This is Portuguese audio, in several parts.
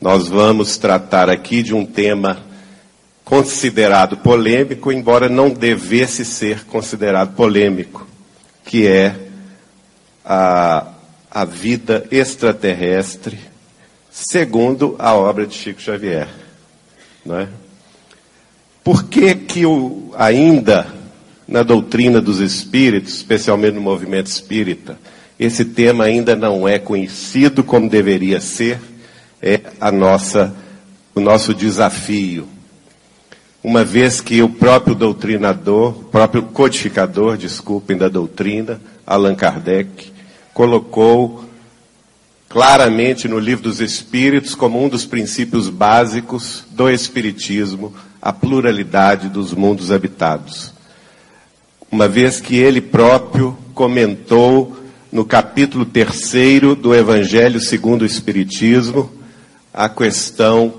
Nós vamos tratar aqui de um tema considerado polêmico, embora não devesse ser considerado polêmico, que é a, a vida extraterrestre, segundo a obra de Chico Xavier. Não é? Por que, que o, ainda na doutrina dos espíritos, especialmente no movimento espírita, esse tema ainda não é conhecido como deveria ser? É a nossa, o nosso desafio. Uma vez que o próprio doutrinador, o próprio codificador, desculpem, da doutrina, Allan Kardec, colocou claramente no Livro dos Espíritos como um dos princípios básicos do Espiritismo a pluralidade dos mundos habitados. Uma vez que ele próprio comentou no capítulo terceiro do Evangelho segundo o Espiritismo a questão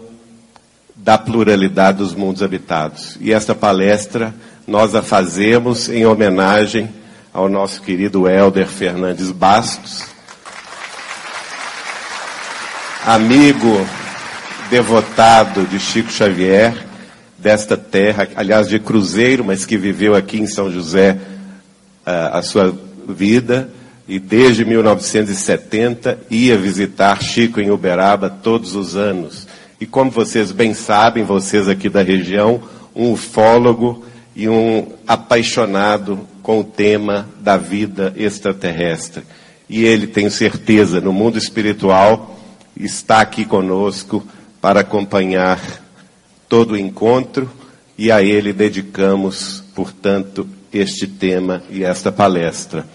da pluralidade dos mundos habitados. E esta palestra nós a fazemos em homenagem ao nosso querido Helder Fernandes Bastos, amigo devotado de Chico Xavier, desta terra, aliás, de Cruzeiro, mas que viveu aqui em São José uh, a sua vida, e desde 1970 ia visitar Chico em Uberaba todos os anos. E como vocês bem sabem, vocês aqui da região, um ufólogo e um apaixonado com o tema da vida extraterrestre. E ele, tenho certeza, no mundo espiritual, está aqui conosco para acompanhar todo o encontro e a ele dedicamos, portanto, este tema e esta palestra.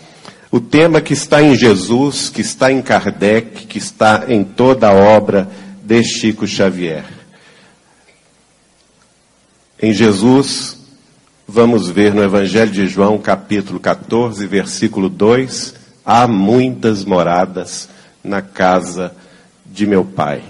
O tema que está em Jesus, que está em Kardec, que está em toda a obra de Chico Xavier. Em Jesus, vamos ver no Evangelho de João, capítulo 14, versículo 2: há muitas moradas na casa de meu Pai.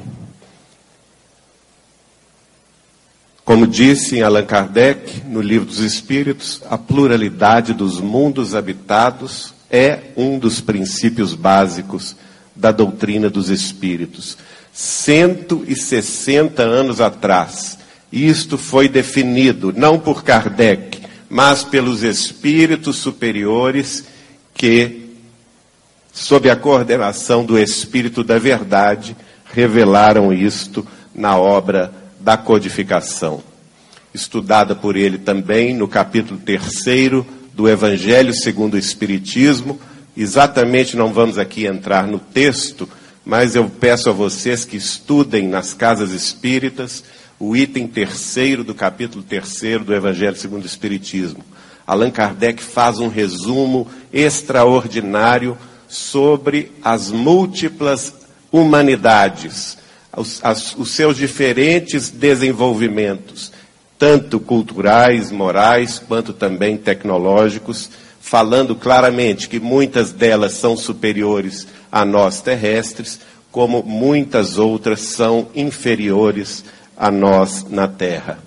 Como disse em Allan Kardec, no Livro dos Espíritos, a pluralidade dos mundos habitados é um dos princípios básicos da doutrina dos Espíritos. 160 anos atrás, isto foi definido não por Kardec, mas pelos espíritos superiores que, sob a coordenação do Espírito da Verdade, revelaram isto na obra da codificação, estudada por ele também no capítulo 3 do Evangelho segundo o Espiritismo. Exatamente não vamos aqui entrar no texto, mas eu peço a vocês que estudem nas casas espíritas o item terceiro do capítulo 3 do Evangelho segundo o Espiritismo. Allan Kardec faz um resumo extraordinário sobre as múltiplas humanidades os, as, os seus diferentes desenvolvimentos, tanto culturais, morais, quanto também tecnológicos, falando claramente que muitas delas são superiores a nós terrestres, como muitas outras são inferiores a nós na Terra.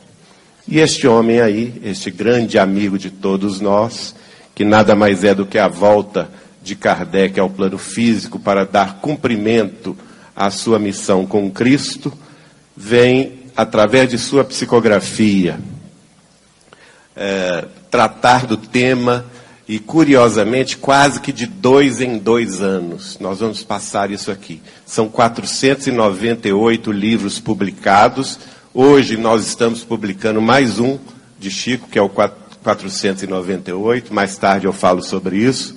E este homem aí, este grande amigo de todos nós, que nada mais é do que a volta de Kardec ao plano físico para dar cumprimento a sua missão com Cristo, vem, através de sua psicografia, é, tratar do tema e, curiosamente, quase que de dois em dois anos. Nós vamos passar isso aqui. São 498 livros publicados. Hoje nós estamos publicando mais um de Chico, que é o 498. Mais tarde eu falo sobre isso.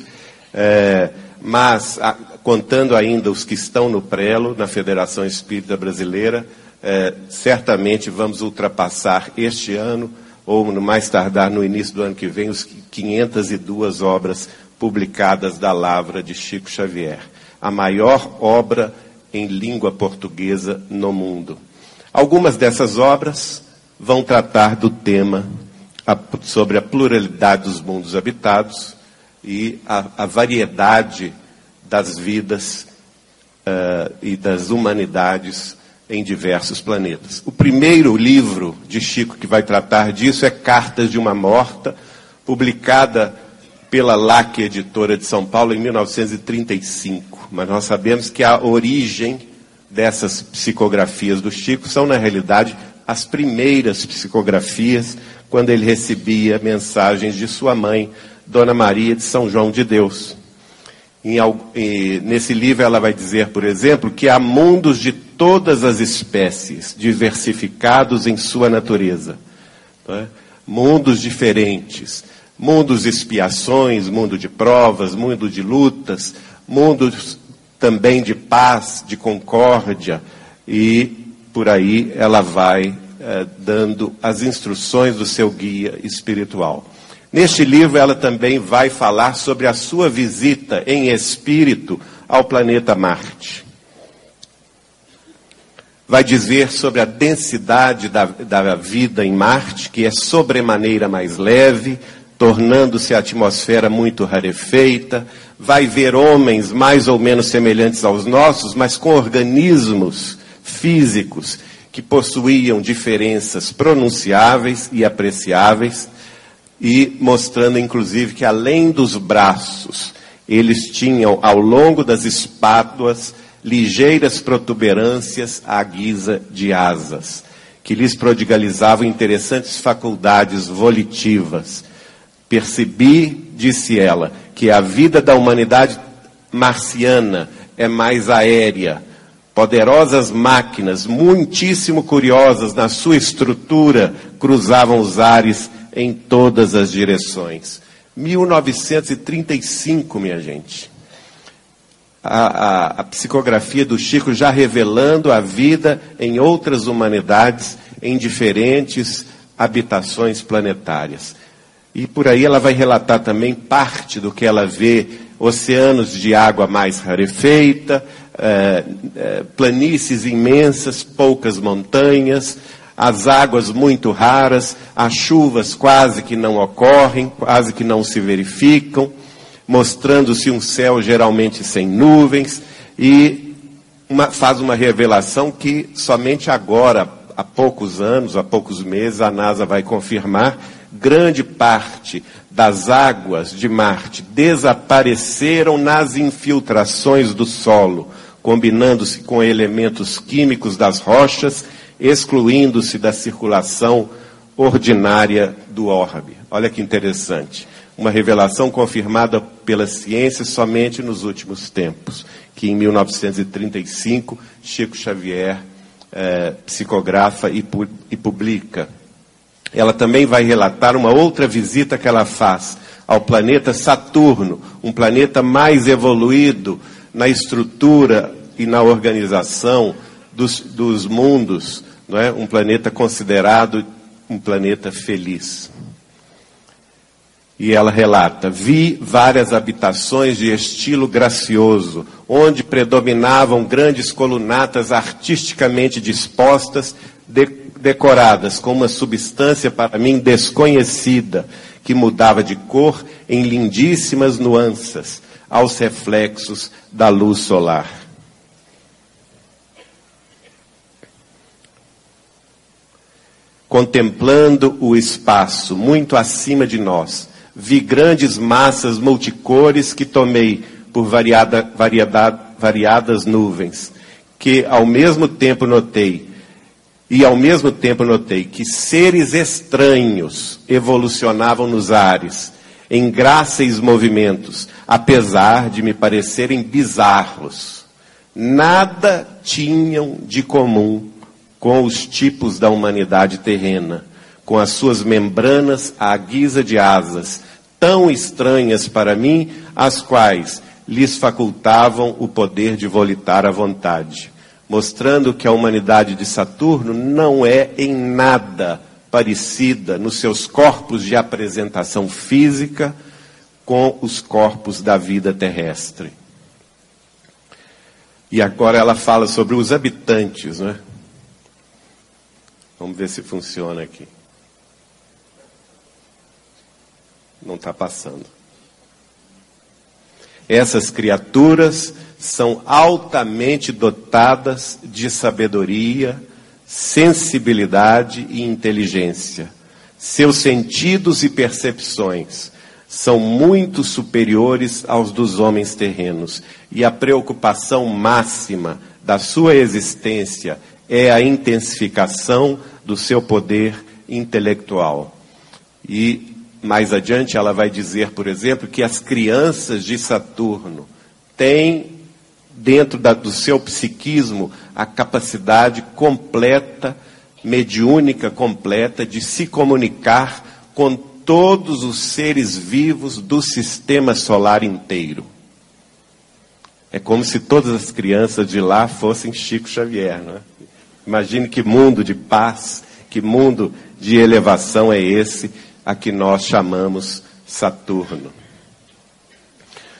É, mas a, contando ainda os que estão no prelo, na Federação Espírita Brasileira, é, certamente vamos ultrapassar este ano, ou no mais tardar no início do ano que vem, os 502 obras publicadas da Lavra de Chico Xavier. A maior obra em língua portuguesa no mundo. Algumas dessas obras vão tratar do tema sobre a pluralidade dos mundos habitados e a, a variedade das vidas uh, e das humanidades em diversos planetas. O primeiro livro de Chico que vai tratar disso é Cartas de uma Morta, publicada pela LAC Editora de São Paulo em 1935. Mas nós sabemos que a origem dessas psicografias do Chico são, na realidade, as primeiras psicografias, quando ele recebia mensagens de sua mãe, Dona Maria de São João de Deus. Em, nesse livro ela vai dizer, por exemplo, que há mundos de todas as espécies, diversificados em sua natureza. É? Mundos diferentes. Mundos de expiações, mundo de provas, mundo de lutas, mundos também de paz, de concórdia, e por aí ela vai eh, dando as instruções do seu guia espiritual. Neste livro, ela também vai falar sobre a sua visita em espírito ao planeta Marte. Vai dizer sobre a densidade da, da vida em Marte, que é sobremaneira mais leve, tornando-se a atmosfera muito rarefeita. Vai ver homens mais ou menos semelhantes aos nossos, mas com organismos físicos que possuíam diferenças pronunciáveis e apreciáveis e mostrando inclusive que além dos braços, eles tinham ao longo das espátuas ligeiras protuberâncias à guisa de asas, que lhes prodigalizavam interessantes faculdades volitivas. Percebi, disse ela, que a vida da humanidade marciana é mais aérea. Poderosas máquinas, muitíssimo curiosas na sua estrutura, cruzavam os ares em todas as direções. 1935, minha gente. A, a, a, psicografia do Chico já revelando a vida em outras humanidades, em diferentes habitações planetárias. E por aí ela vai relatar também parte do que ela vê: oceanos de água mais rarefeita, eh, eh, planícies imensas, poucas montanhas, as águas muito raras, as chuvas quase que não ocorrem, quase que não se verificam, mostrando-se um céu geralmente sem nuvens, e uma, faz uma revelação que somente agora, há poucos anos, há poucos meses, a NASA vai confirmar, grande parte das águas de Marte desapareceram nas infiltrações do solo, combinando-se com elementos químicos das rochas excluindo-se da circulação ordinária do orbe. Olha que interessante. Uma revelação confirmada pela ciência somente nos últimos tempos, que em 1935 Chico Xavier eh, psicografa e, pu e publica. Ela também vai relatar uma outra visita que ela faz ao planeta Saturno, um planeta mais evoluído na estrutura e na organização dos, dos mundos não é? um planeta considerado um planeta feliz. E ela relata: vi várias habitações de estilo gracioso, onde predominavam grandes colunatas artisticamente dispostas, de, decoradas com uma substância para mim desconhecida, que mudava de cor em lindíssimas nuances aos reflexos da luz solar. contemplando o espaço muito acima de nós, vi grandes massas multicores que tomei por variada, variadas nuvens, que ao mesmo tempo notei, e ao mesmo tempo notei que seres estranhos evolucionavam nos ares, em gráceis movimentos, apesar de me parecerem bizarros. Nada tinham de comum com os tipos da humanidade terrena, com as suas membranas à guisa de asas, tão estranhas para mim, as quais lhes facultavam o poder de volitar à vontade, mostrando que a humanidade de Saturno não é em nada parecida nos seus corpos de apresentação física com os corpos da vida terrestre. E agora ela fala sobre os habitantes, não é? Vamos ver se funciona aqui. Não está passando. Essas criaturas são altamente dotadas de sabedoria, sensibilidade e inteligência. Seus sentidos e percepções são muito superiores aos dos homens terrenos, e a preocupação máxima da sua existência é a intensificação do seu poder intelectual. E mais adiante ela vai dizer, por exemplo, que as crianças de Saturno têm dentro da, do seu psiquismo a capacidade completa, mediúnica completa, de se comunicar com todos os seres vivos do sistema solar inteiro. É como se todas as crianças de lá fossem Chico Xavier. Não é? Imagine que mundo de paz, que mundo de elevação é esse a que nós chamamos Saturno.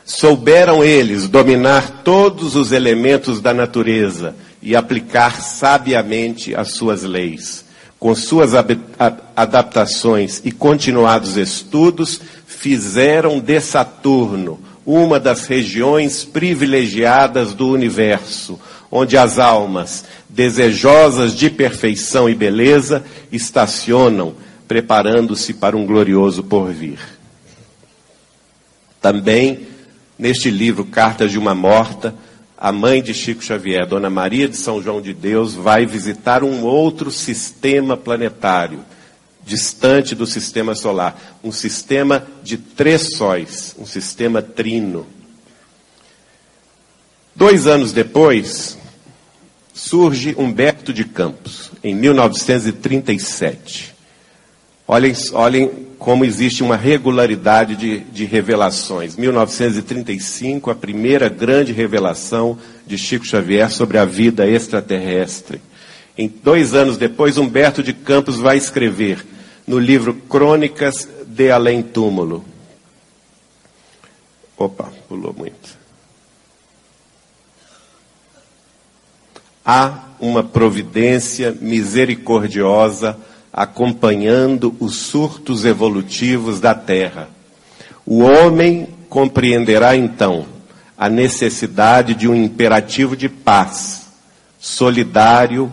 Souberam eles dominar todos os elementos da natureza e aplicar sabiamente as suas leis. Com suas adaptações e continuados estudos, fizeram de Saturno uma das regiões privilegiadas do universo, onde as almas, desejosas de perfeição e beleza, estacionam, preparando-se para um glorioso porvir. Também, neste livro Cartas de uma Morta, a mãe de Chico Xavier, Dona Maria de São João de Deus, vai visitar um outro sistema planetário, distante do sistema solar, um sistema de três sóis, um sistema trino. Dois anos depois, surge Humberto de Campos, em 1937. Olhem, olhem como existe uma regularidade de, de revelações. 1935, a primeira grande revelação de Chico Xavier sobre a vida extraterrestre. Em dois anos depois, Humberto de Campos vai escrever no livro Crônicas de Além Túmulo. Opa, pulou muito. Há uma providência misericordiosa acompanhando os surtos evolutivos da Terra. O homem compreenderá então a necessidade de um imperativo de paz, solidário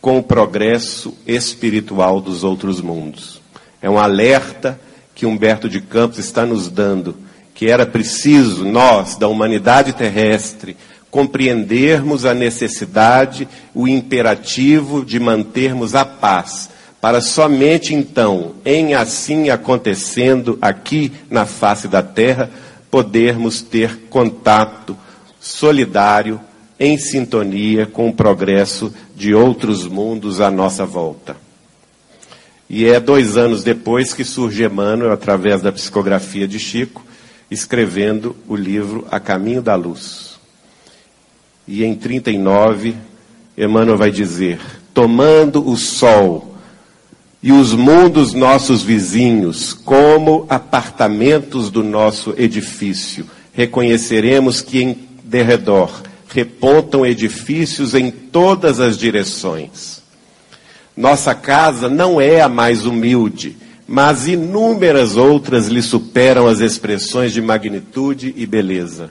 com o progresso espiritual dos outros mundos. É um alerta que Humberto de Campos está nos dando, que era preciso nós, da humanidade terrestre, compreendermos a necessidade, o imperativo de mantermos a paz, para somente então, em assim acontecendo aqui na face da terra, podermos ter contato solidário, em sintonia com o progresso de outros mundos à nossa volta. E é dois anos depois que surge Emmanuel, através da psicografia de Chico, escrevendo o livro A Caminho da Luz. E em 39, Emmanuel vai dizer: tomando o sol e os mundos nossos vizinhos como apartamentos do nosso edifício, reconheceremos que em derredor repontam edifícios em todas as direções. Nossa casa não é a mais humilde, mas inúmeras outras lhe superam as expressões de magnitude e beleza.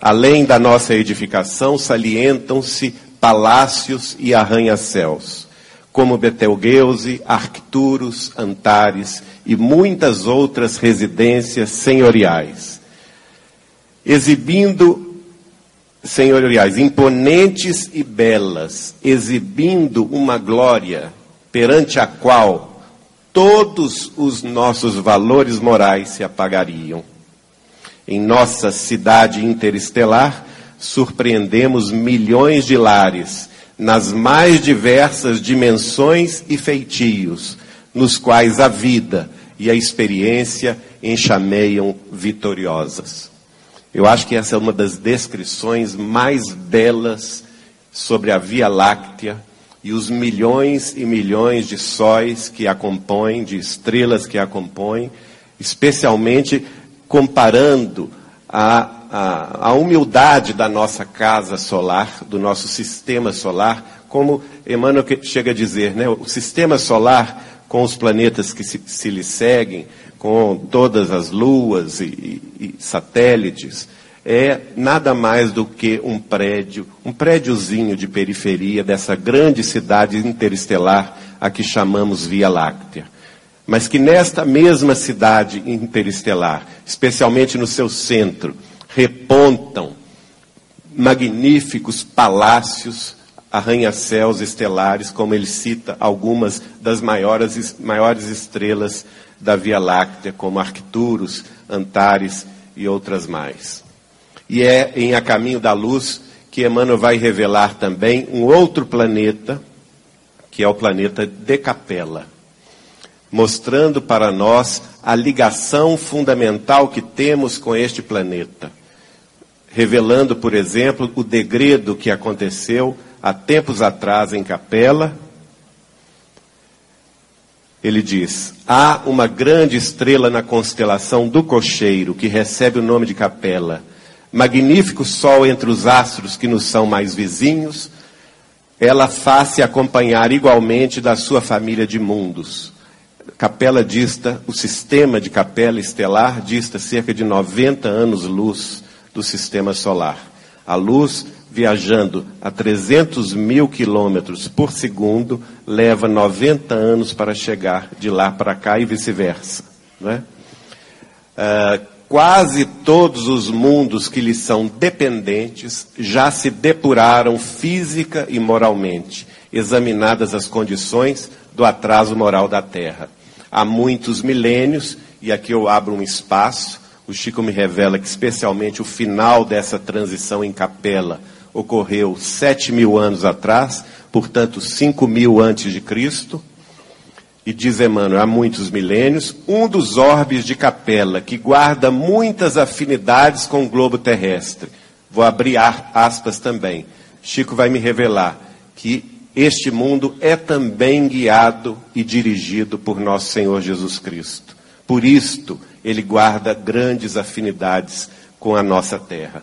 Além da nossa edificação, salientam-se palácios e arranha-céus, como Betelgeuse, Arcturus, Antares e muitas outras residências senhoriais, exibindo senhoriais, imponentes e belas, exibindo uma glória perante a qual todos os nossos valores morais se apagariam. Em nossa cidade interestelar, surpreendemos milhões de lares, nas mais diversas dimensões e feitios, nos quais a vida e a experiência enxameiam vitoriosas. Eu acho que essa é uma das descrições mais belas sobre a Via Láctea e os milhões e milhões de sóis que a compõem, de estrelas que a compõem, especialmente comparando a, a, a humildade da nossa casa solar, do nosso sistema solar, como Emmanuel chega a dizer, né? o sistema solar com os planetas que se, se lhe seguem, com todas as luas e, e, e satélites, é nada mais do que um prédio, um prédiozinho de periferia dessa grande cidade interestelar a que chamamos Via Láctea. Mas que nesta mesma cidade interestelar, especialmente no seu centro, repontam magníficos palácios, arranha-céus estelares, como ele cita algumas das maiores, maiores estrelas da Via Láctea, como Arcturus, Antares e outras mais. E é em A Caminho da Luz que Emmanuel vai revelar também um outro planeta, que é o planeta de Capela, mostrando para nós a ligação fundamental que temos com este planeta, revelando, por exemplo, o degredo que aconteceu há tempos atrás em Capela. Ele diz: há uma grande estrela na constelação do Cocheiro que recebe o nome de Capela magnífico sol entre os astros que nos são mais vizinhos, ela faz-se acompanhar igualmente da sua família de mundos. Capela dista, o sistema de capela estelar dista cerca de 90 anos-luz do sistema solar. A luz, viajando a 300 mil quilômetros por segundo, leva 90 anos para chegar de lá para cá e vice-versa. Não é? Uh, quase todos os mundos que lhe são dependentes já se depuraram física e moralmente, examinadas as condições do atraso moral da Terra. Há muitos milênios, e aqui eu abro um espaço, o Chico me revela que especialmente o final dessa transição em capela ocorreu sete mil anos atrás, portanto cinco mil antes de Cristo, e diz Emmanuel, há muitos milênios, um dos orbes de capela que guarda muitas afinidades com o globo terrestre. Vou abrir aspas também. Chico vai me revelar que este mundo é também guiado e dirigido por nosso Senhor Jesus Cristo. Por isto, ele guarda grandes afinidades com a nossa terra.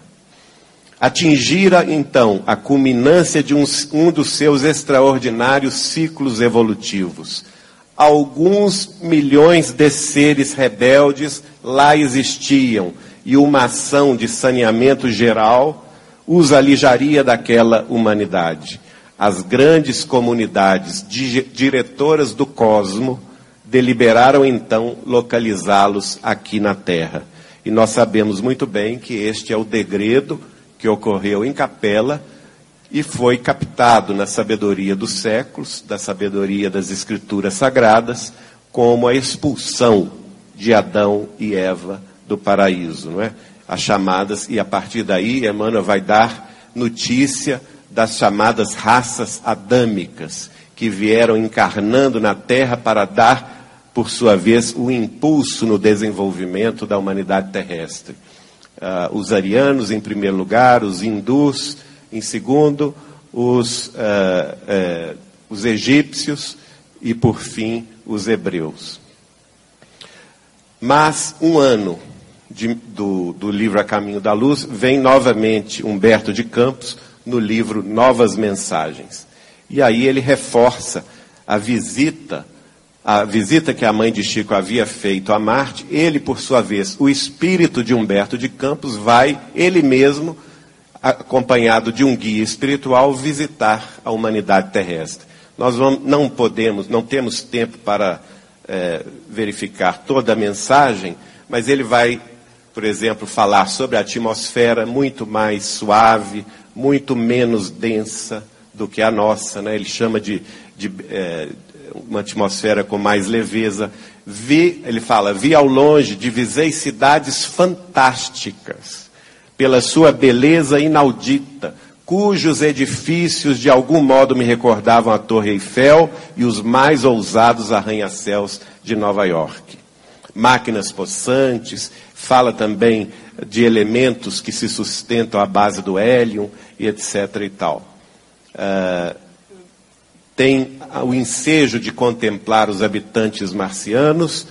Atingira, então, a culminância de um, um dos seus extraordinários ciclos evolutivos alguns milhões de seres rebeldes lá existiam e uma ação de saneamento geral os alijaria daquela humanidade. As grandes comunidades diretoras do cosmo deliberaram então localizá-los aqui na Terra. E nós sabemos muito bem que este é o degredo que ocorreu em Capela e foi captado na sabedoria dos séculos, da sabedoria das escrituras sagradas, como a expulsão de Adão e Eva do paraíso, não é? As chamadas, e a partir daí Emmanuel vai dar notícia das chamadas raças adâmicas, que vieram encarnando na Terra para dar, por sua vez, o impulso no desenvolvimento da humanidade terrestre. Uh, os arianos, em primeiro lugar, os hindus, em segundo, os, uh, uh, os egípcios e, por fim, os hebreus. Mas, um ano de, do, do livro A Caminho da Luz, vem novamente Humberto de Campos no livro Novas Mensagens. E aí ele reforça a visita, a visita que a mãe de Chico havia feito a Marte. Ele, por sua vez, o espírito de Humberto de Campos, vai ele mesmo acompanhado de um guia espiritual, visitar a humanidade terrestre. Nós não podemos, não temos tempo para é, verificar toda a mensagem, mas ele vai, por exemplo, falar sobre a atmosfera muito mais suave, muito menos densa do que a nossa. Né? Ele chama de, de é, uma atmosfera com mais leveza. Vi, ele fala, vi ao longe, divisei cidades fantásticas pela sua beleza inaudita, cujos edifícios de algum modo me recordavam a Torre Eiffel e os mais ousados arranha-céus de Nova York. Máquinas possantes, fala também de elementos que se sustentam à base do hélio e etc. e tal. Uh, tem o ensejo de contemplar os habitantes marcianos,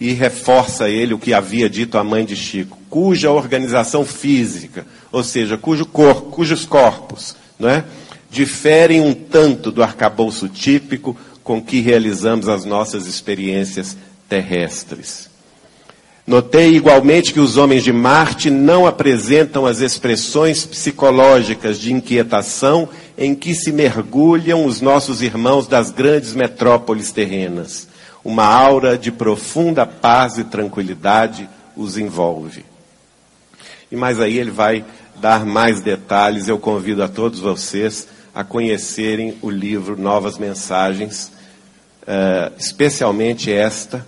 e reforça ele o que havia dito a mãe de Chico, cuja organização física, ou seja, cujo cor, cujos corpos, não é, diferem um tanto do arcabouço típico com que realizamos as nossas experiências terrestres. Notei igualmente que os homens de Marte não apresentam as expressões psicológicas de inquietação em que se mergulham os nossos irmãos das grandes metrópoles terrenas uma aura de profunda paz e tranquilidade os envolve. E mais aí ele vai dar mais detalhes. Eu convido a todos vocês a conhecerem o livro Novas Mensagens, uh, especialmente esta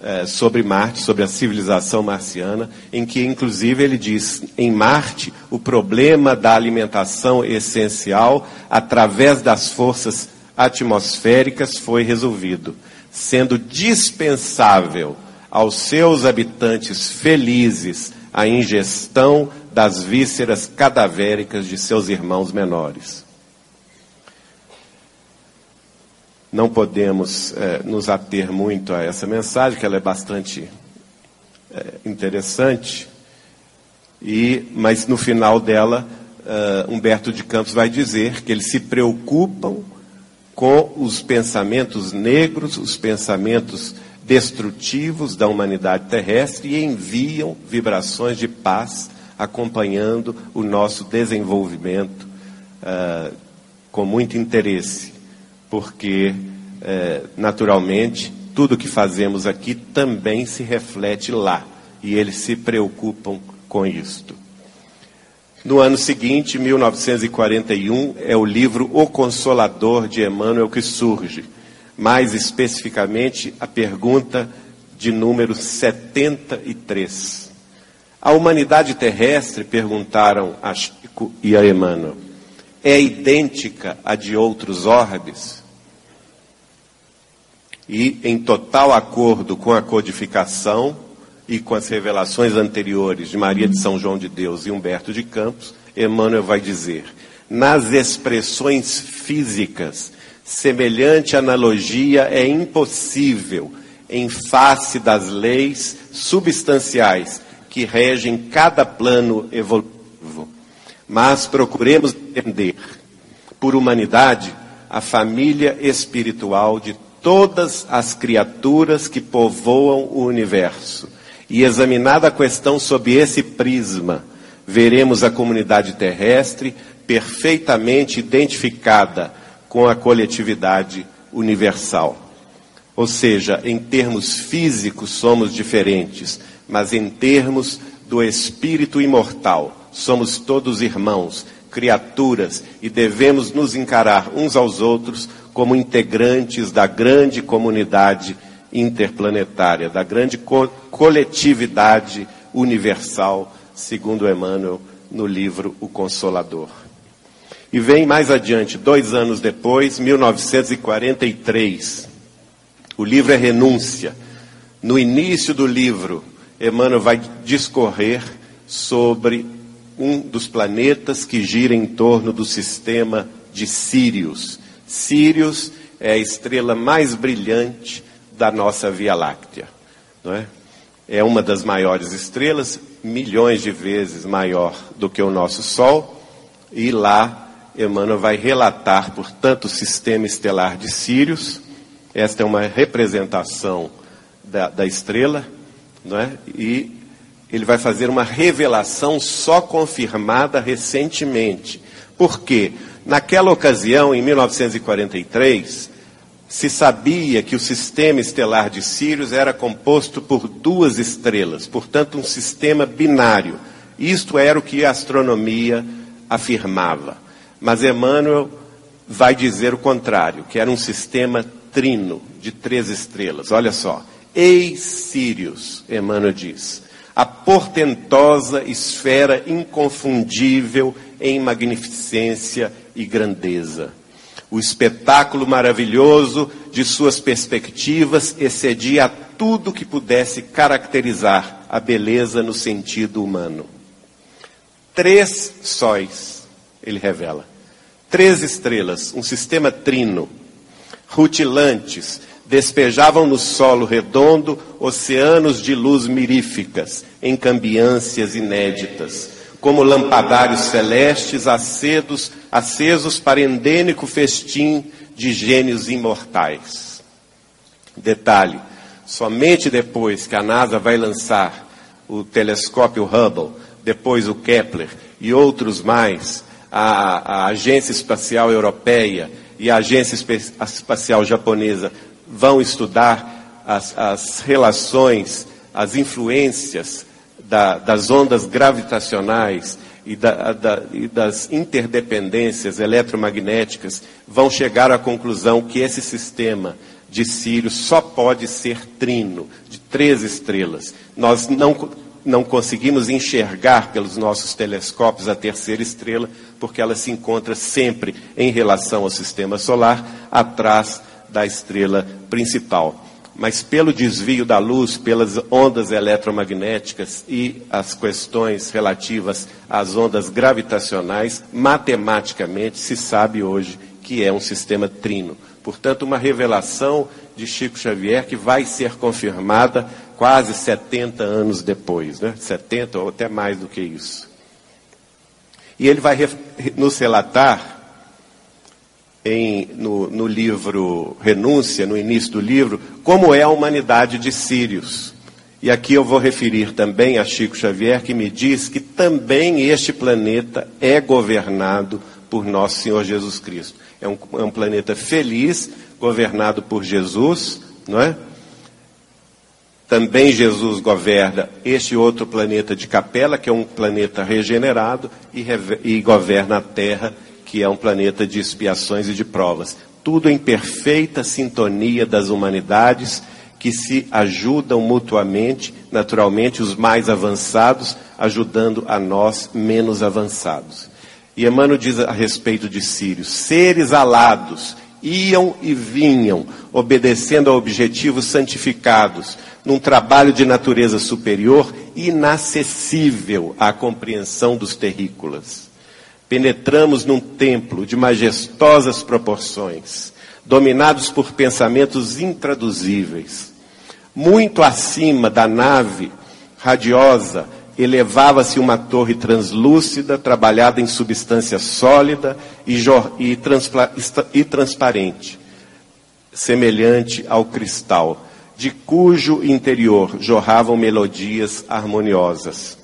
uh, sobre Marte, sobre a civilização marciana, em que inclusive ele diz: em Marte o problema da alimentação essencial através das forças atmosféricas foi resolvido, sendo dispensável aos seus habitantes felizes a ingestão das vísceras cadavéricas de seus irmãos menores. Não podemos é, nos ater muito a essa mensagem, que ela é bastante é, interessante, e, mas no final dela, uh, Humberto de Campos vai dizer que eles se preocupam com os pensamentos negros, os pensamentos destrutivos da humanidade terrestre e enviam vibrações de paz acompanhando o nosso desenvolvimento uh, com muito interesse, porque, uh, naturalmente, tudo que fazemos aqui também se reflete lá e eles se preocupam com isto. No ano seguinte, 1941, é o livro O Consolador de Emmanuel que surge. Mais especificamente, a pergunta de número 73. A humanidade terrestre, perguntaram a Chico e a Emmanuel, é idêntica à de outros orbes? E, em total acordo com a codificação, e com as revelações anteriores de Maria de São João de Deus e Humberto de Campos, Emmanuel vai dizer: nas expressões físicas, semelhante analogia é impossível em face das leis substanciais que regem cada plano evolutivo. Mas procuremos entender, por humanidade, a família espiritual de todas as criaturas que povoam o universo e examinada a questão sob esse prisma, veremos a comunidade terrestre perfeitamente identificada com a coletividade universal. Ou seja, em termos físicos somos diferentes, mas em termos do espírito imortal, somos todos irmãos, criaturas e devemos nos encarar uns aos outros como integrantes da grande comunidade interplanetária, da grande co coletividade universal, segundo Emmanuel no livro O Consolador. E vem mais adiante, dois anos depois, 1943. O livro é Renúncia. No início do livro, Emmanuel vai discorrer sobre um dos planetas que gira em torno do sistema de Sírios. Sírios é a estrela mais brilhante da nossa Via Láctea. Não é? é uma das maiores estrelas, milhões de vezes maior do que o nosso Sol, e lá Emmanuel vai relatar, portanto, o sistema estelar de Sírios. Esta é uma representação da, da estrela, não é? e ele vai fazer uma revelação só confirmada recentemente. Por quê? Naquela ocasião, em 1943, se sabia que o sistema estelar de Sírios era composto por duas estrelas, portanto, um sistema binário. Isto era o que a astronomia afirmava. Mas Emmanuel vai dizer o contrário, que era um sistema trino de três estrelas. Olha só. Eis Sírios, Emmanuel diz, a portentosa esfera inconfundível em magnificência e grandeza o espetáculo maravilhoso de suas perspectivas excedia tudo que pudesse caracterizar a beleza no sentido humano. Três sóis, ele revela. Três estrelas, um sistema trino, rutilantes, despejavam no solo redondo oceanos de luz miríficas, em cambiâncias inéditas como lampadários celestes acedos, acesos para endênico festim de gênios imortais. Detalhe: somente depois que a NASA vai lançar o telescópio Hubble, depois o Kepler e outros mais, a, a Agência Espacial Europeia e a Agência Espacial Japonesa vão estudar as, as relações, as influências da, das ondas gravitacionais e, da, da, e, das interdependências eletromagnéticas vão chegar à conclusão que esse sistema de Sírio só pode ser trino, de três estrelas. Nós não, não conseguimos enxergar pelos nossos telescópios a terceira estrela, porque ela se encontra sempre em relação ao sistema solar, atrás da estrela principal mas pelo desvio da luz, pelas ondas eletromagnéticas e as questões relativas às ondas gravitacionais, matematicamente se sabe hoje que é um sistema trino. Portanto, uma revelação de Chico Xavier que vai ser confirmada quase 70 anos depois, né? 70 ou até mais do que isso. E ele vai nos relatar em, no, no livro Renúncia, no início do livro, como é a humanidade de Sírios. E aqui eu vou referir também a Chico Xavier, que me diz que também este planeta é governado por nosso Senhor Jesus Cristo. É um, é um planeta feliz, governado por Jesus, não é? Também Jesus governa este outro planeta de Capela, que é um planeta regenerado, e, e governa a Terra, que é um planeta de expiações e de provas. Tudo em perfeita sintonia das humanidades que se ajudam mutuamente, naturalmente os mais avançados ajudando a nós menos avançados. E Emmanuel diz a respeito de Sírios: seres alados iam e vinham, obedecendo a objetivos santificados, num trabalho de natureza superior inacessível à compreensão dos terrícolas penetramos num templo de majestosas proporções, dominados por pensamentos intraduzíveis. Muito acima da nave radiosa elevava-se uma torre translúcida, trabalhada em substância sólida e, e, e transparente, semelhante ao cristal, de cujo interior jorravam melodias harmoniosas.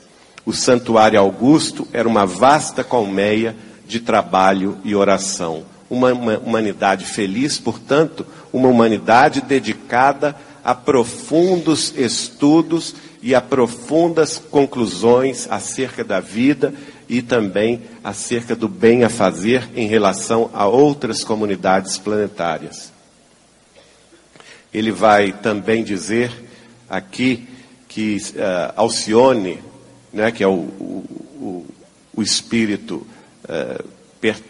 O santuário augusto era uma vasta colmeia de trabalho e oração. Uma, uma humanidade feliz, portanto, uma humanidade dedicada a profundos estudos e a profundas conclusões acerca da vida e também acerca do bem a fazer em relação a outras comunidades planetárias. Ele vai também dizer aqui que uh, Alcione, né, que é o, o, o espírito é,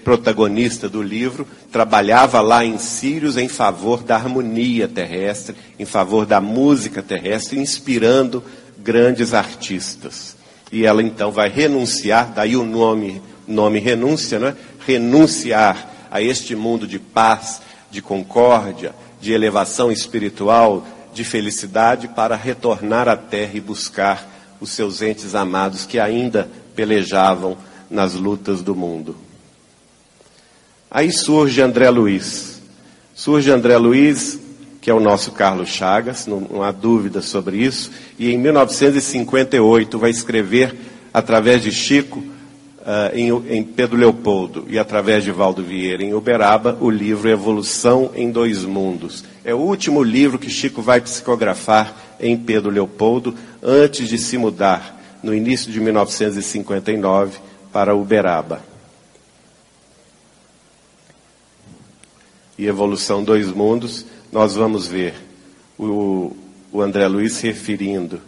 protagonista do livro, trabalhava lá em Sírios em favor da harmonia terrestre, em favor da música terrestre, inspirando grandes artistas. E ela então vai renunciar, daí o nome, nome renúncia, né? renunciar a este mundo de paz, de concórdia, de elevação espiritual, de felicidade, para retornar à terra e buscar os seus entes amados que ainda pelejavam nas lutas do mundo. Aí surge André Luiz. Surge André Luiz, que é o nosso Carlos Chagas, não, há dúvida sobre isso, e em 1958 vai escrever, através de Chico, uh, em, em, Pedro Leopoldo, e através de Valdo Vieira, em Uberaba, o livro Evolução em Dois Mundos. É o último livro que Chico vai psicografar em Pedro Leopoldo, antes de se mudar, no início de 1959, para Uberaba. E Evolução Dois Mundos, nós vamos ver o, o André Luiz referindo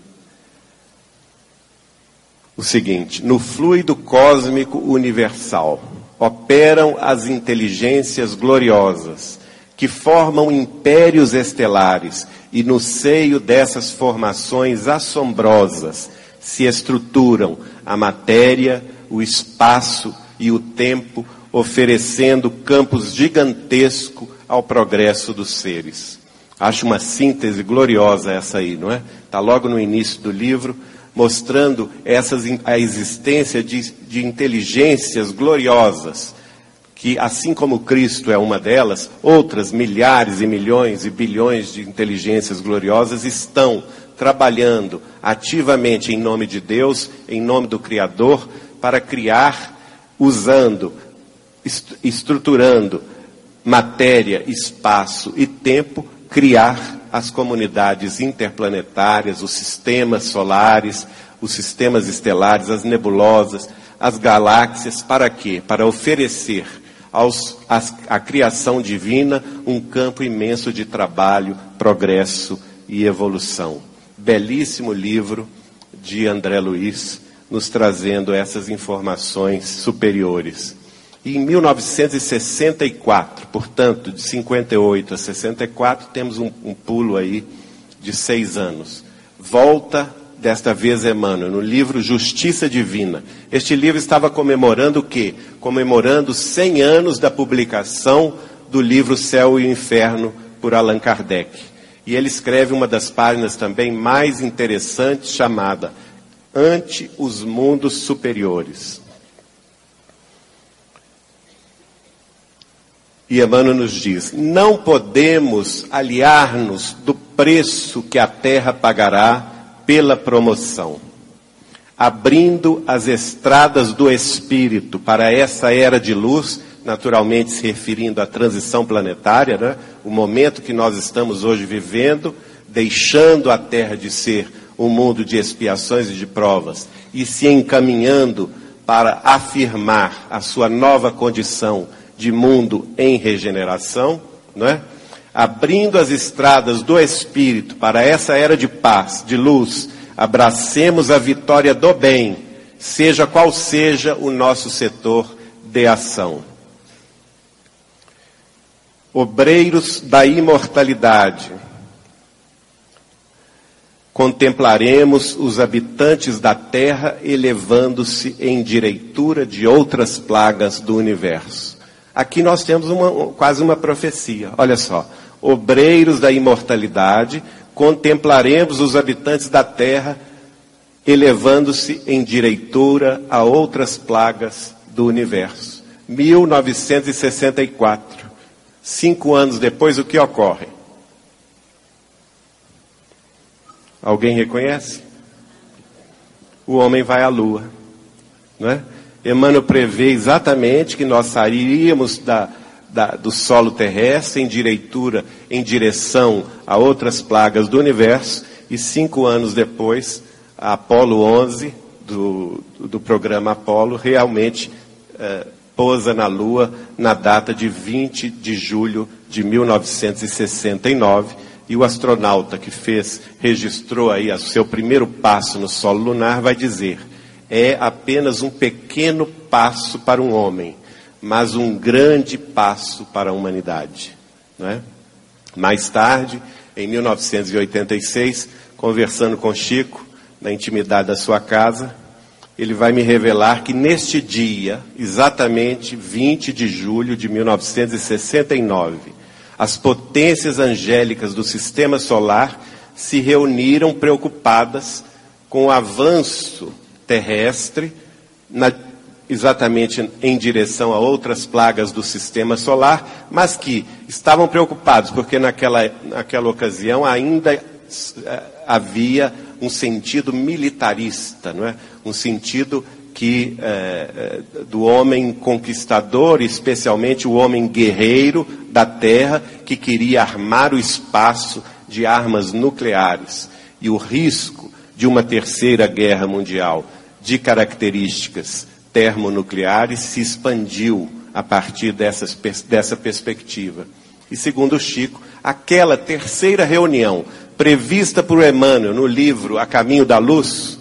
o seguinte: no fluido cósmico universal operam as inteligências gloriosas que formam impérios estelares e no seio dessas formações assombrosas se estruturam a matéria, o espaço e o tempo, oferecendo campos gigantescos ao progresso dos seres. Acho uma síntese gloriosa essa aí, não é? Está logo no início do livro, mostrando essas, a existência de, de inteligências gloriosas que, assim como Cristo é uma delas, outras milhares e milhões e bilhões de inteligências gloriosas estão trabalhando ativamente em nome de Deus, em nome do Criador, para criar, usando, estruturando matéria, espaço e tempo, criar as comunidades interplanetárias, os sistemas solares, os sistemas estelares, as nebulosas, as galáxias, para quê? Para oferecer aos, à criação divina um campo imenso de trabalho, progresso e evolução. Belíssimo livro de André Luiz, nos trazendo essas informações superiores. E em 1964, portanto, de 58 a 64, temos um, um pulo aí de seis anos. Volta desta vez Emmanuel, no livro Justiça Divina. Este livro estava comemorando o quê? Comemorando 100 anos da publicação do livro Céu e o Inferno por Allan Kardec. E ele escreve uma das páginas também mais interessantes, chamada Ante os Mundos Superiores. E Emmanuel nos diz: não podemos aliar-nos do preço que a terra pagará pela promoção, abrindo as estradas do espírito para essa era de luz, naturalmente se referindo à transição planetária, né? o momento que nós estamos hoje vivendo, deixando a Terra de ser um mundo de expiações e de provas e se encaminhando para afirmar a sua nova condição de mundo em regeneração, não é? Abrindo as estradas do Espírito para essa era de paz, de luz, abracemos a vitória do bem, seja qual seja o nosso setor de ação. Obreiros da imortalidade, contemplaremos os habitantes da terra elevando-se em direitura de outras plagas do universo. Aqui nós temos uma, quase uma profecia. Olha só obreiros da imortalidade, contemplaremos os habitantes da terra elevando-se em direitura a outras plagas do universo. 1964. Cinco anos depois, o que ocorre? Alguém reconhece? O homem vai à lua. Não é? Emmanuel prevê exatamente que nós sairíamos da, da, do solo terrestre em direitura, em direção a outras plagas do universo, e cinco anos depois, a Apolo 11, do, do programa Apolo, realmente eh, pousa na Lua na data de 20 de julho de 1969, e o astronauta que fez, registrou aí o seu primeiro passo no solo lunar, vai dizer: é apenas um pequeno passo para um homem mas um grande passo para a humanidade. Não é? Mais tarde, em 1986, conversando com Chico, na intimidade da sua casa, ele vai me revelar que neste dia, exatamente 20 de julho de 1969, as potências angélicas do sistema solar se reuniram preocupadas com o avanço terrestre na exatamente em direção a outras plagas do sistema solar, mas que estavam preocupados porque naquela, naquela ocasião ainda eh, havia um sentido militarista, não é? um sentido que é, do homem conquistador, especialmente o homem guerreiro da terra, que queria armar o espaço de armas nucleares. E o risco de uma terceira guerra mundial, de características termonucleares se expandiu a partir dessas, dessa perspectiva. E segundo Chico, aquela terceira reunião prevista por Emmanuel no livro A Caminho da Luz,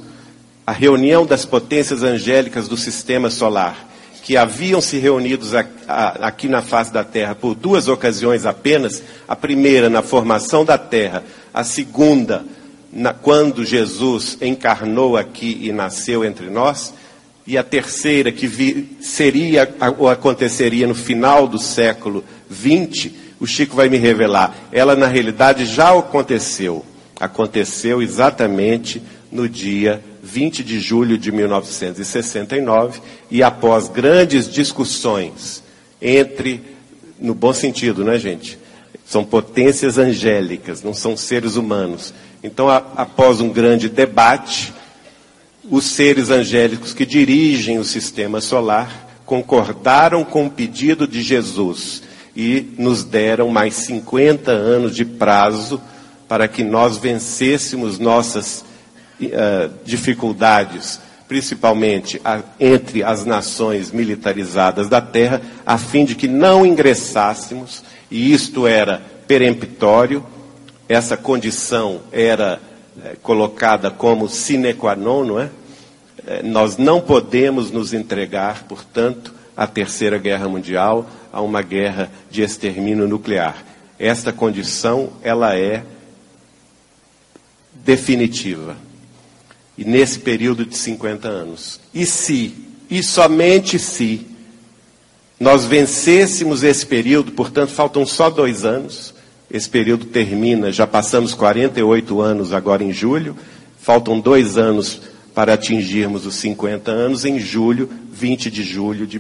a reunião das potências angélicas do sistema solar, que haviam se reunidos aqui na face da Terra por duas ocasiões apenas, a primeira na formação da Terra, a segunda na, quando Jesus encarnou aqui e nasceu entre nós, e a terceira, que vi, seria ou aconteceria no final do século XX, o Chico vai me revelar. Ela, na realidade, já aconteceu. Aconteceu exatamente no dia 20 de julho de 1969, e após grandes discussões entre, no bom sentido, né, gente? São potências angélicas, não são seres humanos. Então, a, após um grande debate, os seres angélicos que dirigem o sistema solar concordaram com o pedido de Jesus e nos deram mais 50 anos de prazo para que nós vencêssemos nossas uh, dificuldades, principalmente a, entre as nações militarizadas da terra, a fim de que não ingressássemos, e isto era peremptório, essa condição era é, colocada como sine qua non, não é? é? Nós não podemos nos entregar, portanto, à Terceira Guerra Mundial, a uma guerra de extermínio nuclear. Esta condição, ela é definitiva. E nesse período de 50 anos. E se, e somente se, nós vencêssemos esse período, portanto, faltam só dois anos, esse período termina, já passamos 48 anos agora em julho, faltam dois anos para atingirmos os 50 anos em julho, 20 de julho de,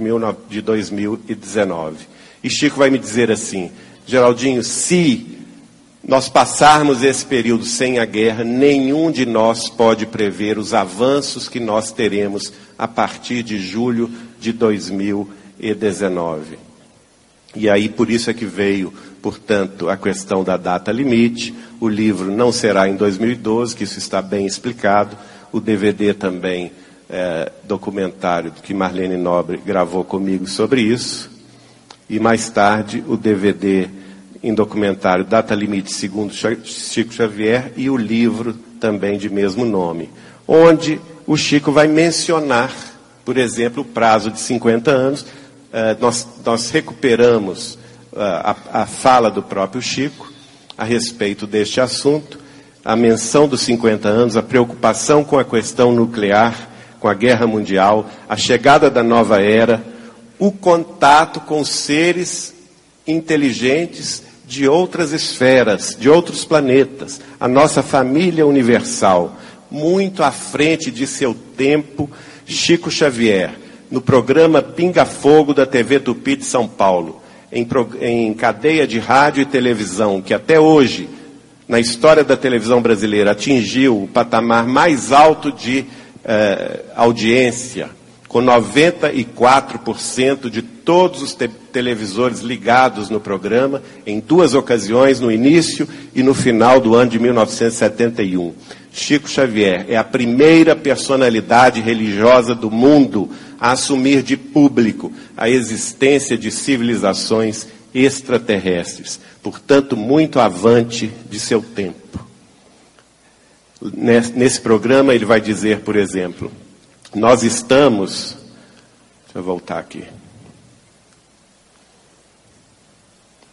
de 2019. E Chico vai me dizer assim, Geraldinho, se nós passarmos esse período sem a guerra, nenhum de nós pode prever os avanços que nós teremos a partir de julho de 2019. E aí por isso é que veio portanto, a questão da data limite. O livro não será em 2012, que isso está bem explicado. O DVD também, é, documentário que Marlene Nobre gravou comigo sobre isso. E mais tarde, o DVD em documentário Data Limite segundo Chico Xavier e o livro também de mesmo nome, onde o Chico vai mencionar, por exemplo, o prazo de 50 anos. É, nós, nós recuperamos a, a fala do próprio Chico a respeito deste assunto, a menção dos 50 anos, a preocupação com a questão nuclear, com a guerra mundial, a chegada da nova era, o contato com seres inteligentes de outras esferas, de outros planetas, a nossa família universal, muito à frente de seu tempo, Chico Xavier, no programa Pinga Fogo da TV Tupi de São Paulo, em, em cadeia de rádio e televisão, que até hoje, na história da televisão brasileira, atingiu o patamar mais alto de eh, audiência, com 94% de todos os te televisores ligados no programa, em duas ocasiões, no início e no final do ano de 1971. Chico Xavier é a primeira personalidade religiosa do mundo a assumir de público a existência de civilizações extraterrestres, portanto, muito avante de seu tempo. Nesse programa, ele vai dizer, por exemplo, nós estamos. Deixa eu voltar aqui.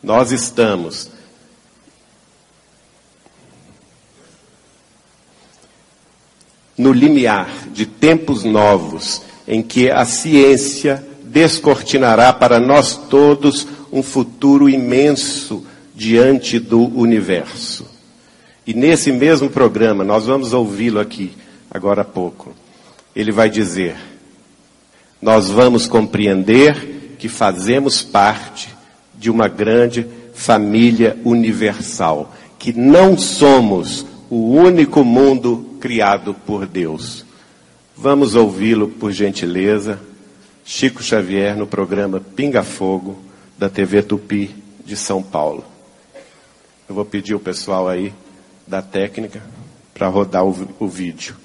Nós estamos no limiar de tempos novos em que a ciência descortinará para nós todos um futuro imenso diante do universo. E nesse mesmo programa, nós vamos ouvi-lo aqui, agora há pouco, ele vai dizer: Nós vamos compreender que fazemos parte de uma grande família universal, que não somos o único mundo criado por Deus. Vamos ouvi-lo, por gentileza, Chico Xavier, no programa Pinga Fogo, da TV Tupi de São Paulo. Eu vou pedir o pessoal aí da técnica para rodar o, o vídeo.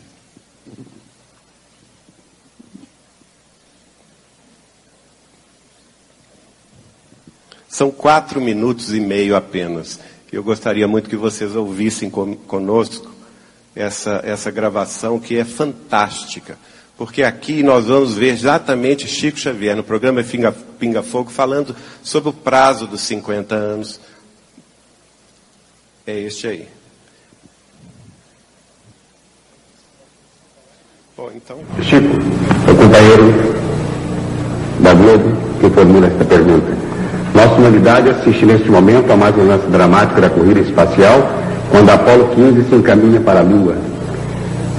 São quatro minutos e meio apenas. Eu gostaria muito que vocês ouvissem conosco essa, essa gravação que é fantástica. Porque aqui nós vamos ver exatamente Chico Xavier no programa Pinga, Pinga Fogo falando sobre o prazo dos 50 anos. É este aí. Bom, então. Chico, o companheiro da Globo que formula esta pergunta. Nossa humanidade assiste neste momento a mais um lance dramático da corrida espacial quando Apolo 15 se encaminha para a Lua.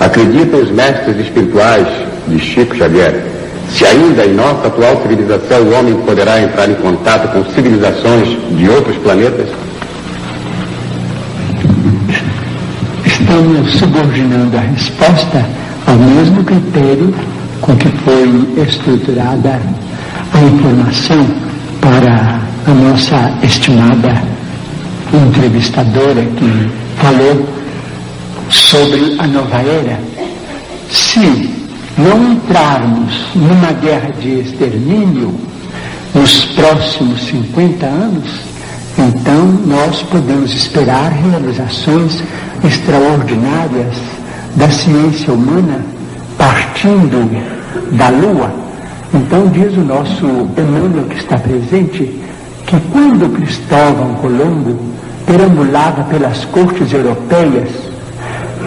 Acreditam os mestres espirituais de Chico Xavier se ainda em nossa atual civilização o homem poderá entrar em contato com civilizações de outros planetas? Estamos subordinando a resposta ao mesmo critério com que foi estruturada a informação para a nossa estimada entrevistadora que falou sobre a nova era. Se não entrarmos numa guerra de extermínio nos próximos 50 anos, então nós podemos esperar realizações extraordinárias da ciência humana partindo da Lua. Então diz o nosso Emmanuel que está presente que quando Cristóvão Colombo perambulava pelas cortes europeias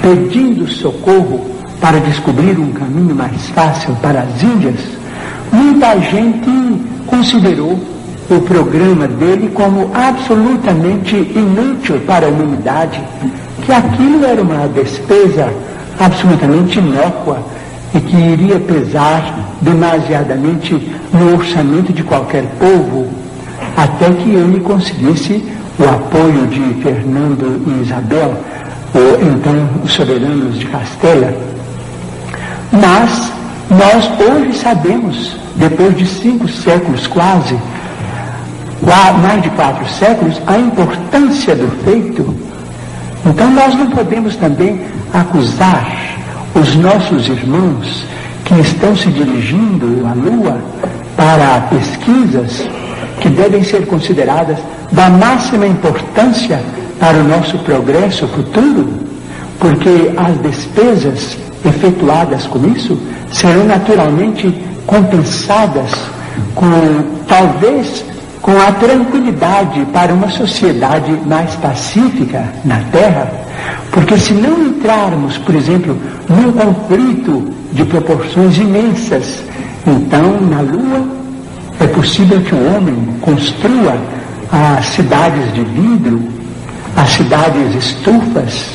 pedindo socorro para descobrir um caminho mais fácil para as Índias, muita gente considerou o programa dele como absolutamente inútil para a humanidade, que aquilo era uma despesa absolutamente inócua e que iria pesar demasiadamente no orçamento de qualquer povo, até que ele conseguisse o apoio de Fernando e Isabel, ou então os soberanos de Castela. Mas nós hoje sabemos, depois de cinco séculos quase, mais de quatro séculos, a importância do feito. Então nós não podemos também acusar os nossos irmãos que estão se dirigindo à Lua para pesquisas que devem ser consideradas da máxima importância para o nosso progresso futuro, porque as despesas efetuadas com isso serão naturalmente compensadas com talvez com a tranquilidade para uma sociedade mais pacífica na Terra, porque se não entrarmos, por exemplo, num conflito de proporções imensas, então na Lua é possível que o homem construa as cidades de vidro, as cidades estufas,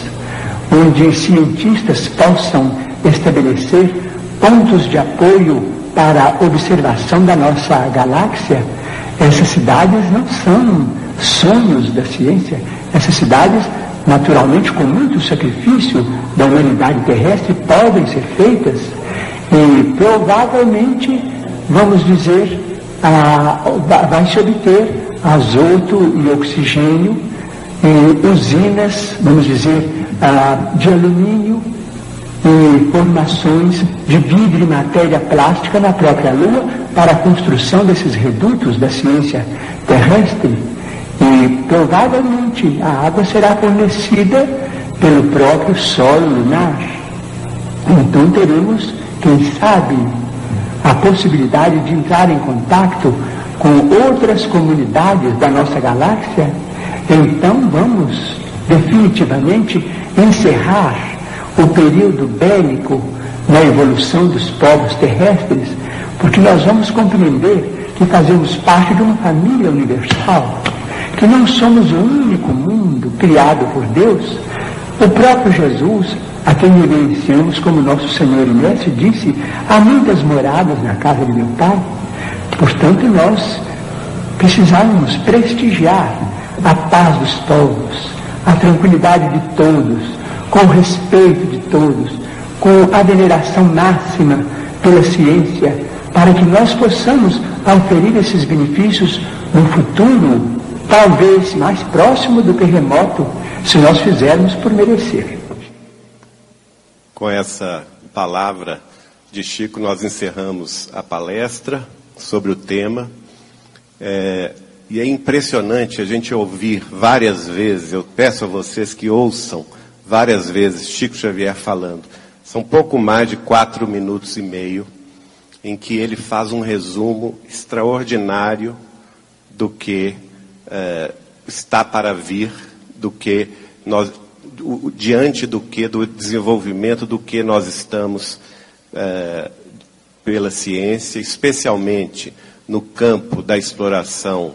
onde cientistas possam estabelecer pontos de apoio para a observação da nossa galáxia essas cidades não são sonhos da ciência. Essas cidades, naturalmente, com muito sacrifício da humanidade terrestre, podem ser feitas e provavelmente, vamos dizer, vai se obter azoto e oxigênio e usinas, vamos dizer, de alumínio e formações de vidro e matéria plástica na própria Lua para a construção desses redutos da ciência terrestre. E provavelmente a água será fornecida pelo próprio solo lunar. Então teremos, quem sabe, a possibilidade de entrar em contato com outras comunidades da nossa galáxia. Então vamos definitivamente encerrar o período bélico na evolução dos povos terrestres, porque nós vamos compreender que fazemos parte de uma família universal, que não somos o único mundo criado por Deus. O próprio Jesus, a quem reverenciamos como nosso Senhor e Mestre, disse: há muitas moradas na casa de meu Pai. Portanto, nós precisamos prestigiar a paz dos povos, a tranquilidade de todos, com o respeito de todos, com a veneração máxima pela ciência, para que nós possamos auferir esses benefícios no futuro, talvez mais próximo do que remoto, se nós fizermos por merecer. Com essa palavra de Chico, nós encerramos a palestra sobre o tema. É, e é impressionante a gente ouvir várias vezes, eu peço a vocês que ouçam várias vezes Chico Xavier falando. São pouco mais de quatro minutos e meio em que ele faz um resumo extraordinário do que eh, está para vir, do que nós, diante do que, do desenvolvimento do que nós estamos eh, pela ciência, especialmente no campo da exploração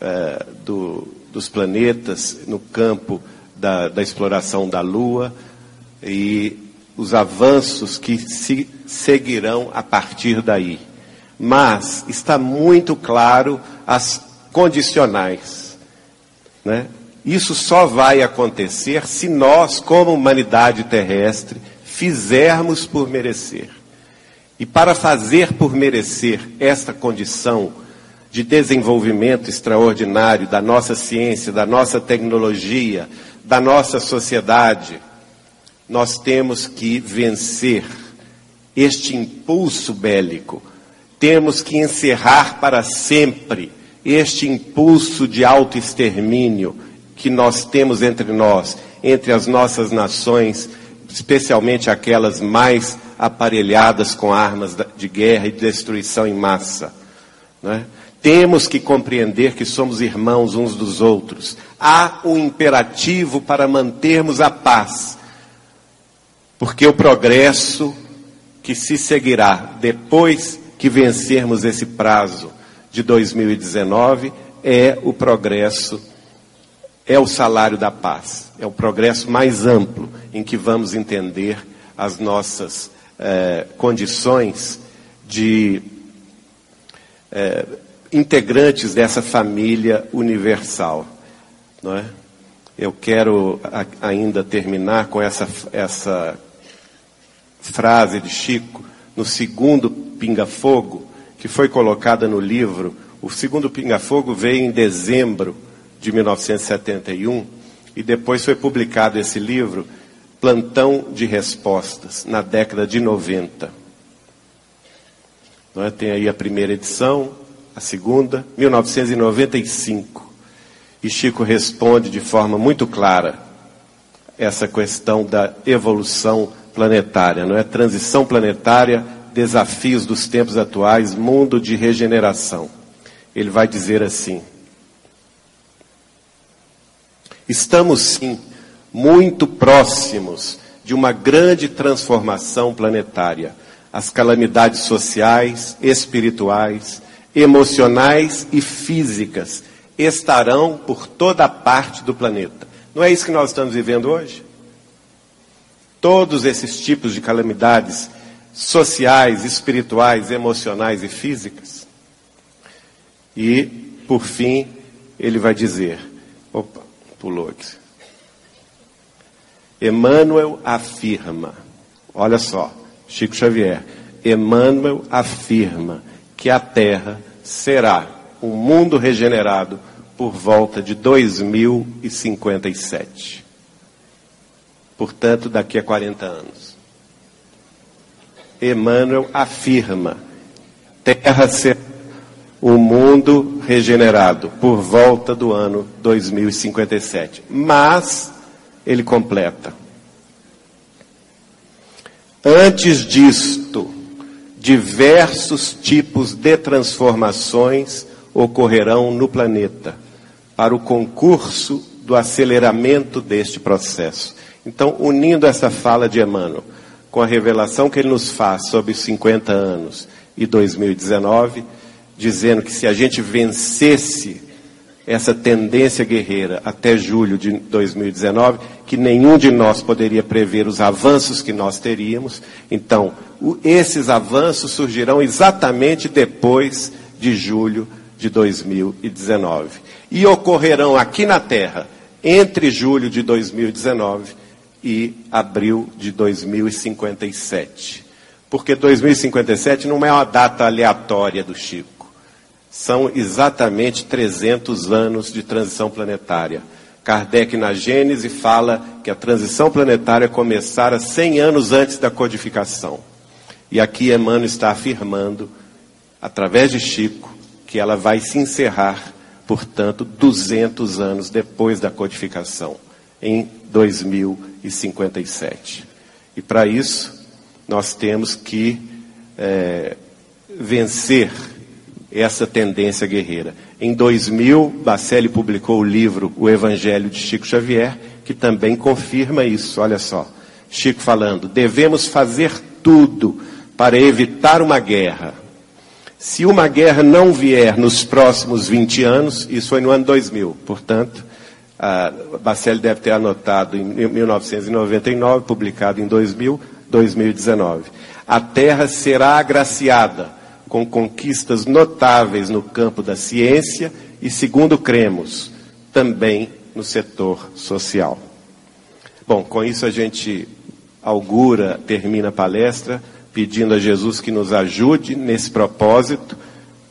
eh, do, dos planetas, no campo da, da exploração da Lua e os avanços que se seguirão a partir daí. Mas está muito claro as condicionais. Né? Isso só vai acontecer se nós, como humanidade terrestre, fizermos por merecer. E para fazer por merecer esta condição de desenvolvimento extraordinário da nossa ciência, da nossa tecnologia, da nossa sociedade, nós temos que vencer este impulso bélico. Temos que encerrar para sempre este impulso de autoextermínio que nós temos entre nós, entre as nossas nações, especialmente aquelas mais aparelhadas com armas de guerra e destruição em massa. Né? Temos que compreender que somos irmãos uns dos outros. Há um imperativo para mantermos a paz, porque o progresso que se seguirá depois que vencermos esse prazo de 2019 é o progresso, é o salário da paz, é o progresso mais amplo em que vamos entender as nossas eh, condições de eh, integrantes dessa família universal. Não é? Eu quero a, ainda terminar com essa, essa frase de Chico, no segundo pinga-fogo, que foi colocada no livro. O segundo pinga-fogo veio em dezembro de 1971 e depois foi publicado esse livro, Plantão de Respostas, na década de 90. Não é? Tem aí a primeira edição, a segunda, 1995. E Chico responde de forma muito clara essa questão da evolução planetária, não é? Transição planetária, desafios dos tempos atuais, mundo de regeneração. Ele vai dizer assim: Estamos sim muito próximos de uma grande transformação planetária. As calamidades sociais, espirituais, emocionais e físicas estarão por toda parte do planeta. Não é isso que nós estamos vivendo hoje? Todos esses tipos de calamidades sociais, espirituais, emocionais e físicas. E, por fim, ele vai dizer: opa, pulou aqui. Emmanuel afirma, olha só, Chico Xavier, Emmanuel afirma que a Terra será um mundo regenerado por volta de 2057. Portanto, daqui a 40 anos. Emmanuel afirma: Terra será um mundo regenerado por volta do ano 2057. Mas ele completa: Antes disto, diversos tipos de transformações ocorrerão no planeta para o concurso do aceleramento deste processo. Então, unindo essa fala de Emmanuel com a revelação que ele nos faz sobre os 50 anos e 2019, dizendo que se a gente vencesse essa tendência guerreira até julho de 2019, que nenhum de nós poderia prever os avanços que nós teríamos. Então, o, esses avanços surgirão exatamente depois de julho de 2019. E ocorrerão aqui na Terra entre julho de 2019 e abril de 2057. Porque 2057 não é uma data aleatória do Chico são exatamente 300 anos de transição planetária. Kardec, na Gênese, fala que a transição planetária começara 100 anos antes da codificação. E aqui Emmanuel está afirmando, através de Chico, que ela vai se encerrar, portanto, 200 anos depois da codificação, em 2057. E para isso, nós temos que é, vencer essa tendência guerreira. Em 2000, Bacelli publicou o livro O Evangelho de Chico Xavier, que também confirma isso. Olha só, Chico falando: devemos fazer tudo para evitar uma guerra. Se uma guerra não vier nos próximos 20 anos, isso foi no ano 2000, portanto, Bacelli deve ter anotado em 1999, publicado em 2000, 2019. A terra será agraciada com conquistas notáveis no campo da ciência e, segundo cremos, também no setor social. Bom, com isso a gente augura, termina a palestra, pedindo a Jesus que nos ajude nesse propósito.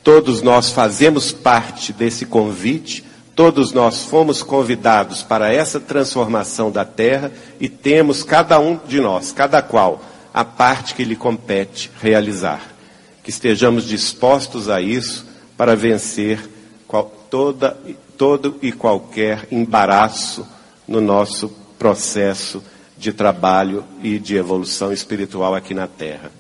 Todos nós fazemos parte desse convite, Todos nós fomos convidados para essa transformação da terra e temos cada um de nós, cada qual, a parte que lhe compete realizar. Que estejamos dispostos a isso para vencer qual, toda, todo e qualquer embaraço no nosso processo de trabalho e de evolução espiritual aqui na Terra.